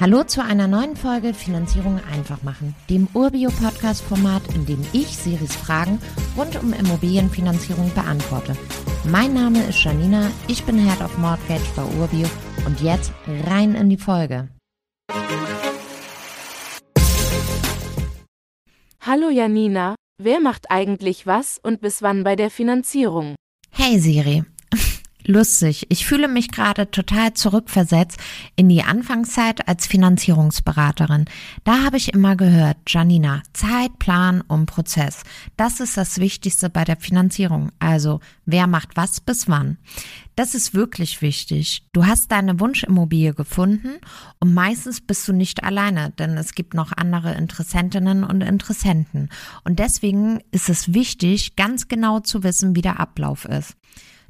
Hallo zu einer neuen Folge Finanzierung einfach machen, dem Urbio-Podcast-Format, in dem ich Siris Fragen rund um Immobilienfinanzierung beantworte. Mein Name ist Janina, ich bin Head of Mortgage bei Urbio und jetzt rein in die Folge. Hallo Janina, wer macht eigentlich was und bis wann bei der Finanzierung? Hey Siri, lustig. Ich fühle mich gerade total zurückversetzt in die Anfangszeit als Finanzierungsberaterin. Da habe ich immer gehört, Janina, Zeitplan und Prozess. Das ist das Wichtigste bei der Finanzierung. Also, wer macht was bis wann? Das ist wirklich wichtig. Du hast deine Wunschimmobilie gefunden und meistens bist du nicht alleine, denn es gibt noch andere Interessentinnen und Interessenten. Und deswegen ist es wichtig, ganz genau zu wissen, wie der Ablauf ist.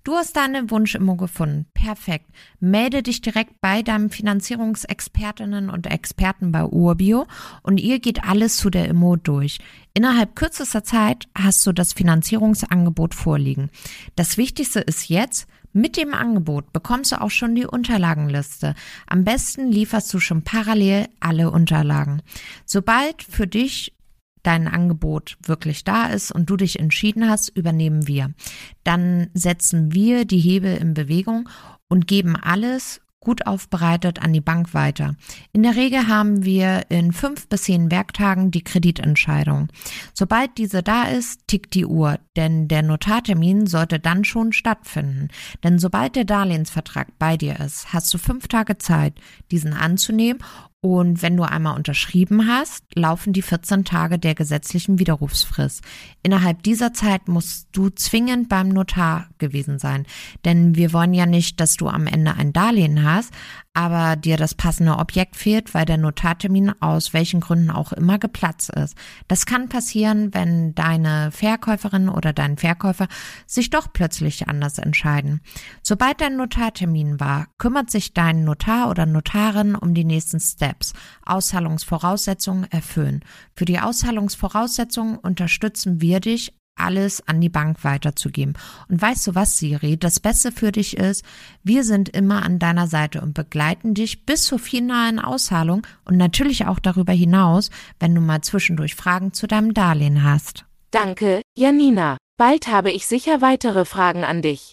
Du hast deine Wunschimmo gefunden. Perfekt. Melde dich direkt bei deinem Finanzierungsexpertinnen und Experten bei Urbio und ihr geht alles zu der Immo durch. Innerhalb kürzester Zeit hast du das Finanzierungsangebot vorliegen. Das Wichtigste ist jetzt, mit dem Angebot bekommst du auch schon die Unterlagenliste. Am besten lieferst du schon parallel alle Unterlagen. Sobald für dich dein Angebot wirklich da ist und du dich entschieden hast, übernehmen wir. Dann setzen wir die Hebel in Bewegung und geben alles gut aufbereitet an die Bank weiter. In der Regel haben wir in fünf bis zehn Werktagen die Kreditentscheidung. Sobald diese da ist, tickt die Uhr, denn der Notartermin sollte dann schon stattfinden. Denn sobald der Darlehensvertrag bei dir ist, hast du fünf Tage Zeit, diesen anzunehmen und wenn du einmal unterschrieben hast, laufen die 14 Tage der gesetzlichen Widerrufsfrist. Innerhalb dieser Zeit musst du zwingend beim Notar gewesen sein. Denn wir wollen ja nicht, dass du am Ende ein Darlehen hast, aber dir das passende Objekt fehlt, weil der Notartermin aus welchen Gründen auch immer geplatzt ist. Das kann passieren, wenn deine Verkäuferin oder dein Verkäufer sich doch plötzlich anders entscheiden. Sobald dein Notartermin war, kümmert sich dein Notar oder Notarin um die nächsten Steps. Auszahlungsvoraussetzungen erfüllen. Für die Auszahlungsvoraussetzungen unterstützen wir dich alles an die Bank weiterzugeben. Und weißt du was, Siri? Das Beste für dich ist, wir sind immer an deiner Seite und begleiten dich bis zur finalen Auszahlung und natürlich auch darüber hinaus, wenn du mal zwischendurch Fragen zu deinem Darlehen hast. Danke, Janina. Bald habe ich sicher weitere Fragen an dich.